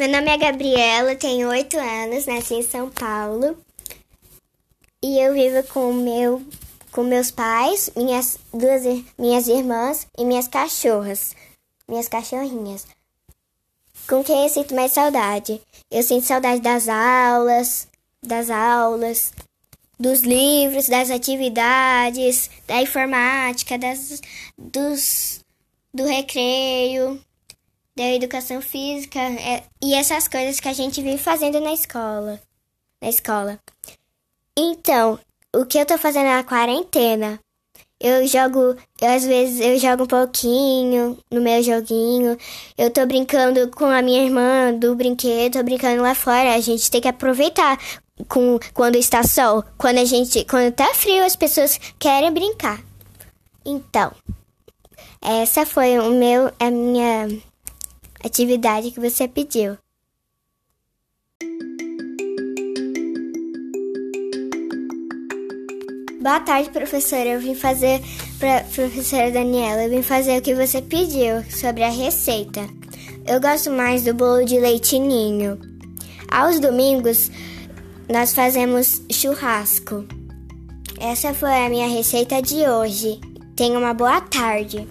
Meu nome é Gabriela, tenho oito anos, nasci em São Paulo e eu vivo com meu com meus pais, minhas duas minhas irmãs e minhas cachorras, minhas cachorrinhas. Com quem eu sinto mais saudade? Eu sinto saudade das aulas, das aulas, dos livros, das atividades, da informática, das, dos, do recreio da educação física é, e essas coisas que a gente vive fazendo na escola. Na escola. Então, o que eu tô fazendo na quarentena? Eu jogo, eu, às vezes eu jogo um pouquinho no meu joguinho. Eu tô brincando com a minha irmã do brinquedo, tô brincando lá fora. A gente tem que aproveitar com quando está sol. Quando a gente, quando tá frio, as pessoas querem brincar. Então, essa foi o meu a minha atividade que você pediu. Boa tarde, professora. Eu vim fazer para professora Daniela. Eu vim fazer o que você pediu sobre a receita. Eu gosto mais do bolo de leite ninho. Aos domingos nós fazemos churrasco. Essa foi a minha receita de hoje. Tenha uma boa tarde.